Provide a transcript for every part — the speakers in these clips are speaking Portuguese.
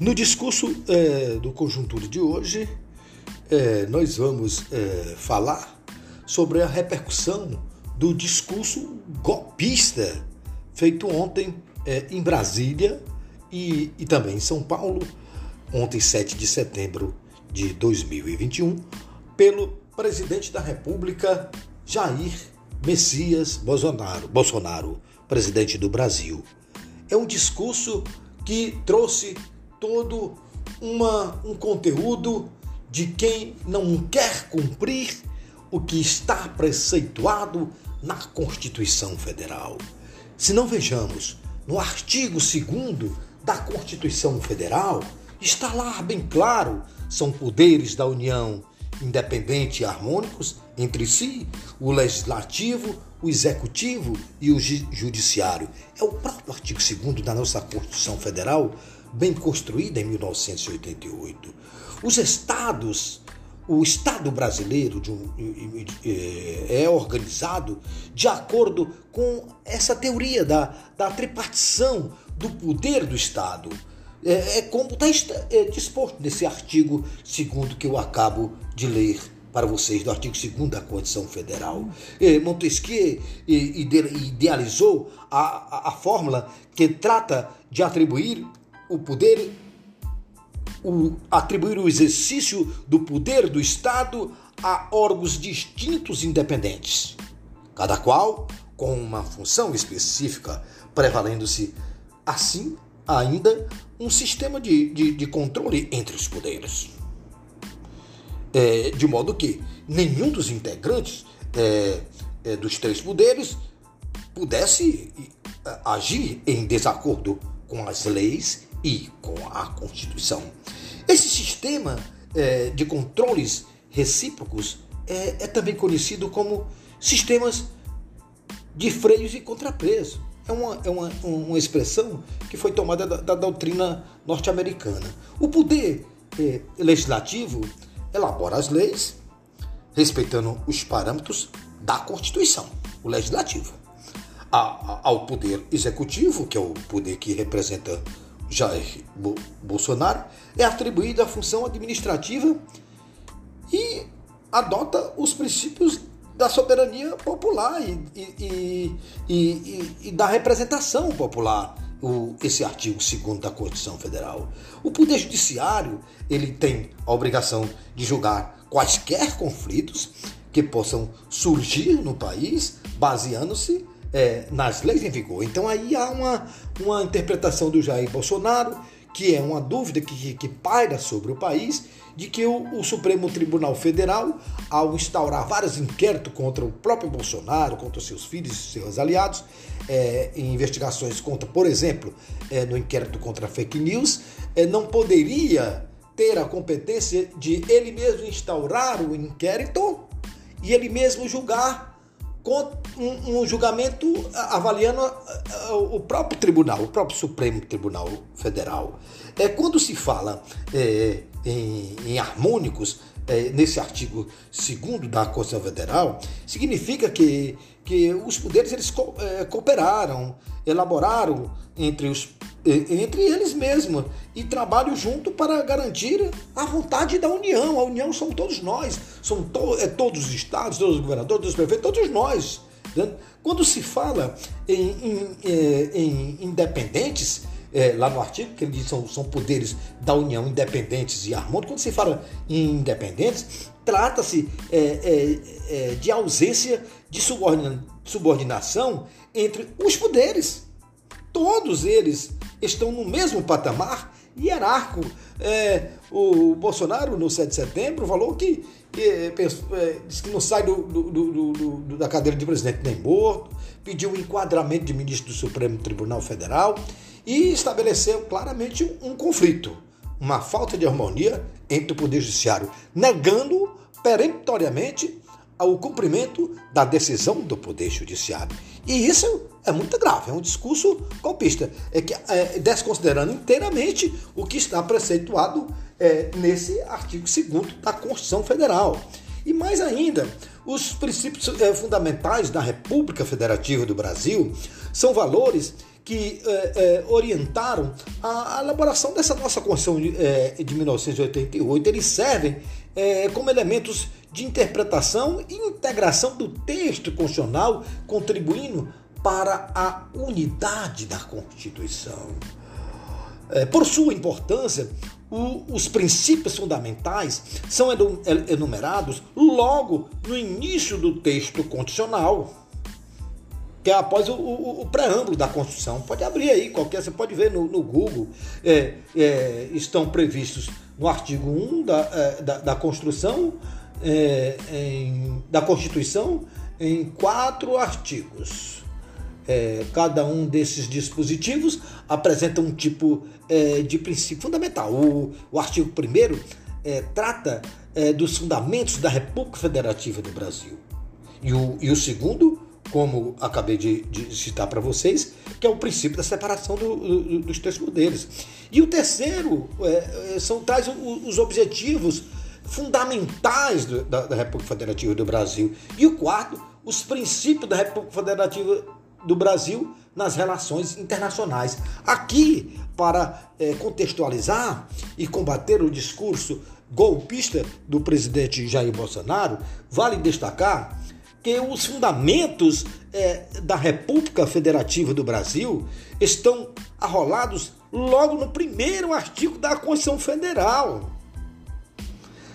No discurso é, do Conjuntura de hoje, é, nós vamos é, falar sobre a repercussão do discurso golpista feito ontem em Brasília e, e também em São Paulo, ontem, 7 de setembro de 2021, pelo presidente da República, Jair Messias Bolsonaro, Bolsonaro presidente do Brasil. É um discurso que trouxe todo uma, um conteúdo de quem não quer cumprir o que está preceituado na Constituição Federal. Se não vejamos, no artigo 2 da Constituição Federal, está lá bem claro: são poderes da União independentes e harmônicos entre si, o legislativo, o executivo e o judiciário. É o próprio artigo 2 da nossa Constituição Federal bem construída em 1988. Os estados, o Estado brasileiro um, é organizado de acordo com essa teoria da, da tripartição do poder do Estado. É, é como está é, disposto nesse artigo 2 que eu acabo de ler para vocês, do artigo 2 da Constituição Federal. É, Montesquieu idealizou a, a, a fórmula que trata de atribuir o poder, o, atribuir o exercício do poder do Estado a órgãos distintos independentes, cada qual com uma função específica, prevalendo-se assim ainda um sistema de, de, de controle entre os poderes. É, de modo que nenhum dos integrantes é, é, dos três poderes pudesse é, agir em desacordo com as leis e com a Constituição. Esse sistema é, de controles recíprocos é, é, também conhecido como sistemas de freios e contrapeso. É uma, é uma, uma expressão que foi tomada da, da doutrina norte-americana. O poder é, legislativo elabora as leis, respeitando os parâmetros da Constituição, o legislativo. ao poder executivo, que é o poder que representa Jair Bolsonaro, é atribuída a função administrativa e adota os princípios da soberania popular e, e, e, e da representação popular, o, esse artigo 2 da Constituição Federal. O Poder Judiciário ele tem a obrigação de julgar quaisquer conflitos que possam surgir no país, baseando-se é, nas leis em vigor. Então aí há uma, uma interpretação do Jair Bolsonaro, que é uma dúvida que, que paira sobre o país, de que o, o, Supremo Tribunal Federal, ao instaurar vários inquéritos contra o próprio Bolsonaro, contra seus filhos e seus aliados, é, em investigações contra, por exemplo, é, no inquérito contra fake news, é, não poderia ter a competência de ele mesmo instaurar o inquérito e ele mesmo julgar um, um julgamento avaliando o próprio tribunal, o próprio Supremo Tribunal Federal. É, quando se fala é, em, em, harmônicos, é, nesse artigo 2 da Constituição Federal, significa que, que os poderes eles co, é, cooperaram, elaboraram entre os entre eles mesmos e trabalham junto para garantir a vontade da União. A União são todos nós, são to é, todos os estados, todos os governadores, todos os prefeitos, todos nós. Né? Quando se fala em, em, é, em independentes, é, lá no artigo, que ele diz que são, são poderes da União independentes e harmônicos, quando se fala em independentes, trata-se é, é, é de ausência de subordinação entre os poderes. Todos eles estão no mesmo patamar hierárquico. É, o Bolsonaro, no 7 de setembro, falou que, é, disse que não sai do, do, do, da cadeira de presidente nem morto, pediu o enquadramento de ministro do Supremo Tribunal Federal e estabeleceu claramente um, conflito, uma falta de harmonia entre o Poder Judiciário, negando peremptoriamente ao cumprimento da decisão do Poder Judiciário. E isso é muito grave, é um discurso golpista, é que é, desconsiderando inteiramente o que está preceituado é, nesse artigo 2 da Constituição Federal. E mais ainda, os princípios é, fundamentais da República Federativa do Brasil são valores que é, é, orientaram a, a, elaboração dessa nossa Constituição de, é, de 1988. Eles servem como elementos de interpretação e integração do texto constitucional, contribuindo para a unidade da Constituição. Por sua importância, o, os princípios fundamentais são enumerados logo no início do texto constitucional que é após o, o, o, preâmbulo da Constituição. Pode abrir aí, qualquer, você pode ver no, no Google. É, é, estão previstos no artigo 1 da, é, da, da Constituição, é, em, da Constituição, em quatro artigos. É, cada um desses dispositivos apresenta um tipo é, de princípio fundamental. O, o artigo 1 trata dos fundamentos da República Federativa do Brasil. E o, e o segundo como acabei de, de citar para vocês, que é o princípio da separação do, do, dos três poderes. E o terceiro é, é são, traz os objetivos fundamentais do, da, da, República Federativa do Brasil. E o quarto, os princípios da República Federativa do Brasil nas relações internacionais. Aqui, para é, contextualizar e combater o discurso golpista do presidente Jair Bolsonaro, vale destacar os fundamentos é, da República Federativa do Brasil estão arrolados logo no primeiro artigo da Constituição Federal.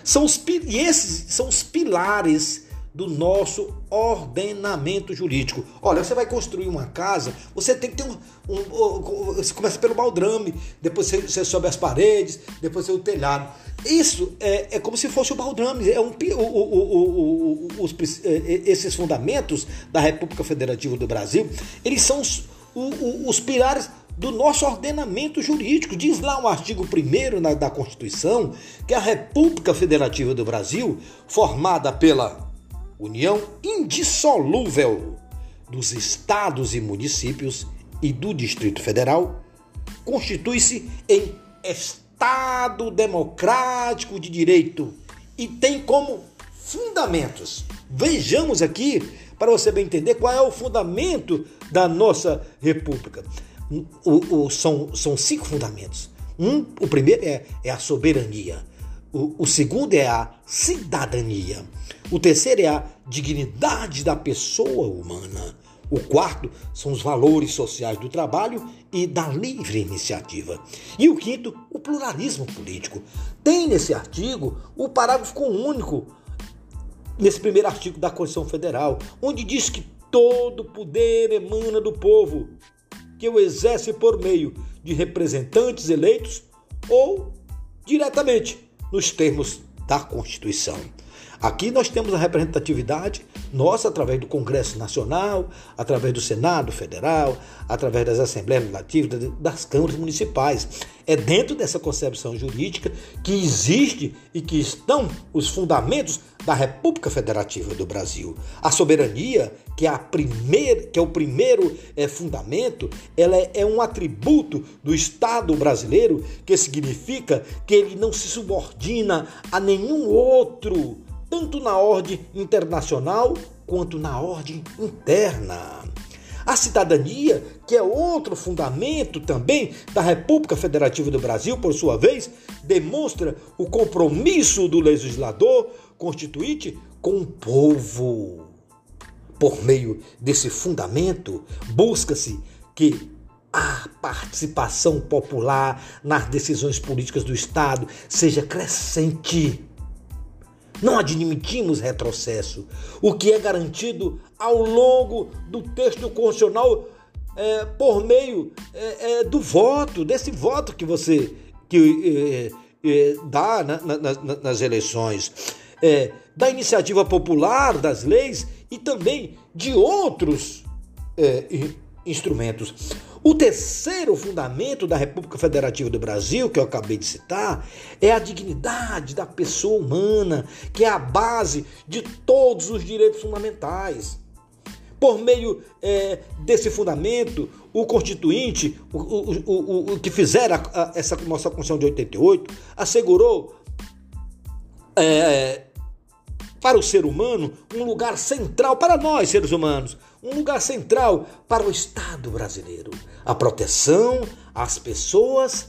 São os, e esses são os pilares do nosso ordenamento jurídico. Olha, você vai construir uma casa, você tem que ter um. um, um você começa pelo baldrame, depois você, você sobe as paredes, depois você o telhado. Isso é, é como se fosse o baldrame. É um, o, o, o, os, é, esses fundamentos da República Federativa do Brasil, eles são os, os pilares do nosso ordenamento jurídico. Diz lá o artigo 1 da Constituição que a República Federativa do Brasil, formada pela união indissolúvel dos estados e municípios e do Distrito Federal, constitui-se em Estado democrático de direito e tem como fundamentos. Vejamos aqui, para você bem entender, qual é o fundamento da nossa República. O, o, são, são cinco fundamentos. Um, o primeiro é, é a soberania. O, o segundo é a cidadania. O terceiro é a dignidade da pessoa humana. O quarto são os valores sociais do trabalho e da livre iniciativa. E o quinto, o pluralismo político. Tem nesse artigo o parágrafo único, nesse primeiro artigo da Constituição Federal, onde diz que todo poder emana do povo, que o exerce por meio de representantes eleitos ou diretamente, nos termos da Constituição. Aqui nós temos a representatividade nossa através do Congresso Nacional, através do Senado Federal, através das Assembleias Legislativas, das câmaras municipais. É dentro dessa concepção jurídica que existe e que estão os fundamentos da República Federativa do Brasil. A soberania, que é, a primeira, que é o primeiro é, fundamento, ela é, é um atributo do Estado brasileiro que significa que ele não se subordina a nenhum outro tanto na ordem internacional quanto na ordem interna. A cidadania, que é outro fundamento também da República Federativa do Brasil, por sua vez, demonstra o compromisso do legislador constituinte com o povo. Por meio desse fundamento, busca-se que a participação popular nas decisões políticas do Estado seja crescente não admitimos retrocesso. O que é garantido ao longo do texto constitucional é, por meio é, é, do voto, desse voto que você que, é, é, dá na, na, nas eleições, é, da iniciativa popular, das leis e também de outros instrumentos. O terceiro fundamento da República Federativa do Brasil, que eu acabei de citar, é a dignidade da pessoa humana, que é a base de todos os direitos fundamentais. Por meio é, desse fundamento, o constituinte, o, o, o, o que fizeram essa nossa Constituição de 88, assegurou é, para o ser humano, um lugar central para nós, seres humanos, um lugar central para o Estado brasileiro. A proteção às pessoas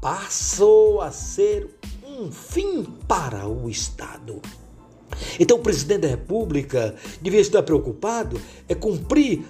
passou a ser um fim para o Estado. Então, o presidente da República devia estar preocupado é cumprir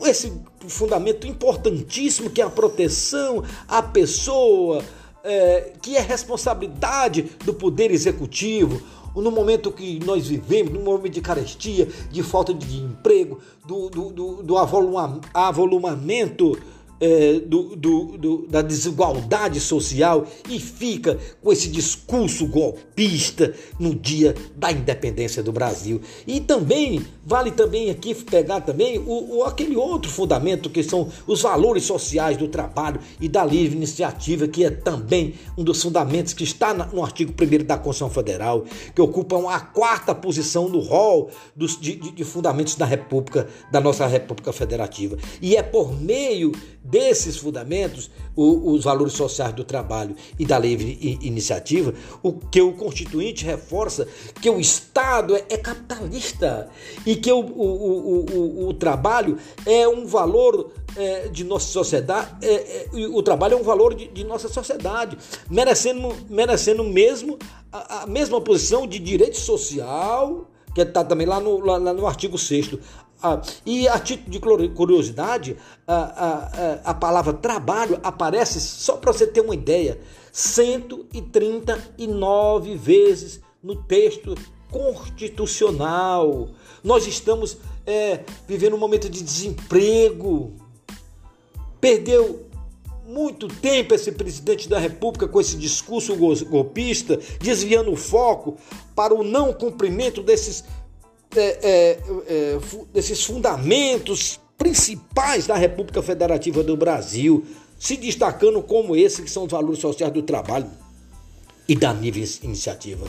esse fundamento importantíssimo que é a proteção à pessoa, é, que é responsabilidade do Poder Executivo. No momento que nós vivemos, no momento de carestia, de falta de emprego, do, do, do, do avolumamento é, do, do, do, da desigualdade social e fica com esse discurso golpista no dia da independência do Brasil. E também vale também aqui pegar também o, o, aquele outro fundamento que são os valores sociais do trabalho e da livre iniciativa, que é também um dos fundamentos que está no artigo 1 da Constituição Federal, que ocupam a quarta posição no rol dos, de, de fundamentos da República, da nossa República Federativa. E é por meio desses fundamentos, o, os valores sociais do trabalho e da livre iniciativa, o que o Constituinte reforça que o Estado é, é capitalista e que o, o, o, trabalho é um valor é, de nossa sociedade, é, é, o trabalho é um valor de, de nossa sociedade, merecendo, merecendo mesmo a, a mesma posição de direito social que está também lá no, lá, lá no artigo 6 ah, e a título de curiosidade, a, a, a palavra trabalho aparece, só para você ter uma ideia, 139 vezes no texto constitucional. Nós estamos é, vivendo um momento de desemprego. Perdeu muito tempo esse presidente da República com esse discurso golpista, desviando o foco para o não cumprimento desses é, é, é, desses fundamentos principais da República Federativa do Brasil, se destacando como esse que são os valores sociais do trabalho e da nível iniciativa.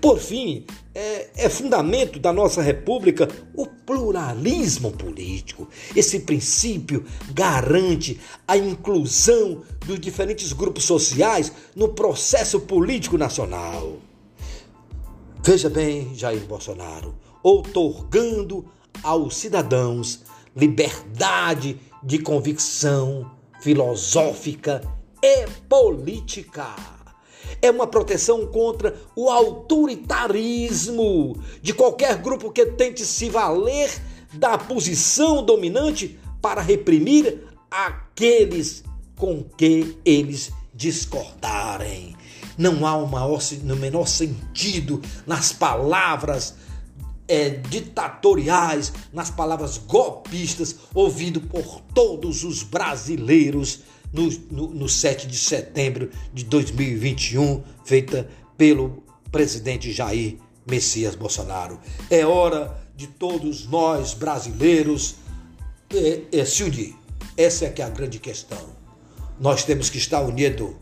Por fim, é, é, fundamento da nossa república o pluralismo político. Esse princípio garante a inclusão dos diferentes grupos sociais no processo político nacional. Veja bem, Jair Bolsonaro, outorgando aos cidadãos liberdade de convicção filosófica e política. É uma proteção contra o autoritarismo de qualquer grupo que tente se valer da posição dominante para reprimir aqueles com que eles discordarem. Não há o menor sentido nas palavras é, ditatoriais, nas palavras golpistas, ouvido por todos os brasileiros no, no, no 7 de setembro de 2021, feita pelo presidente Jair Messias Bolsonaro. É hora de todos nós brasileiros é, é, se unir. Essa é que é a grande questão. Nós temos que estar unidos.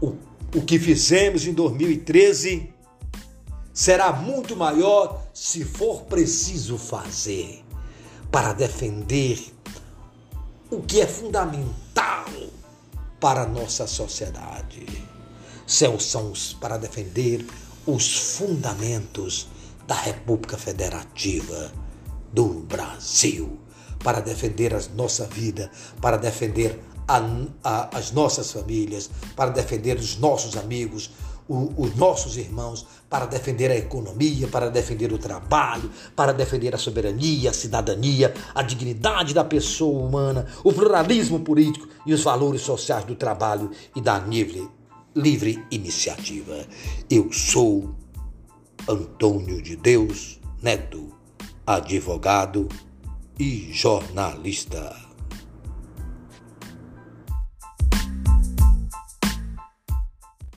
O, o que fizemos em 2013 será muito maior se for preciso fazer para defender o que é fundamental para a nossa sociedade. São, para defender os fundamentos da República Federativa do Brasil, para defender a nossa vida, para defender a, a, as nossas famílias, para defender os nossos amigos, o, os nossos irmãos para defender a economia, para defender o trabalho, para defender a soberania, a cidadania, a dignidade da pessoa humana, o pluralismo político e os valores sociais do trabalho e da livre, livre iniciativa. Eu sou Antônio de Deus Neto, advogado e jornalista.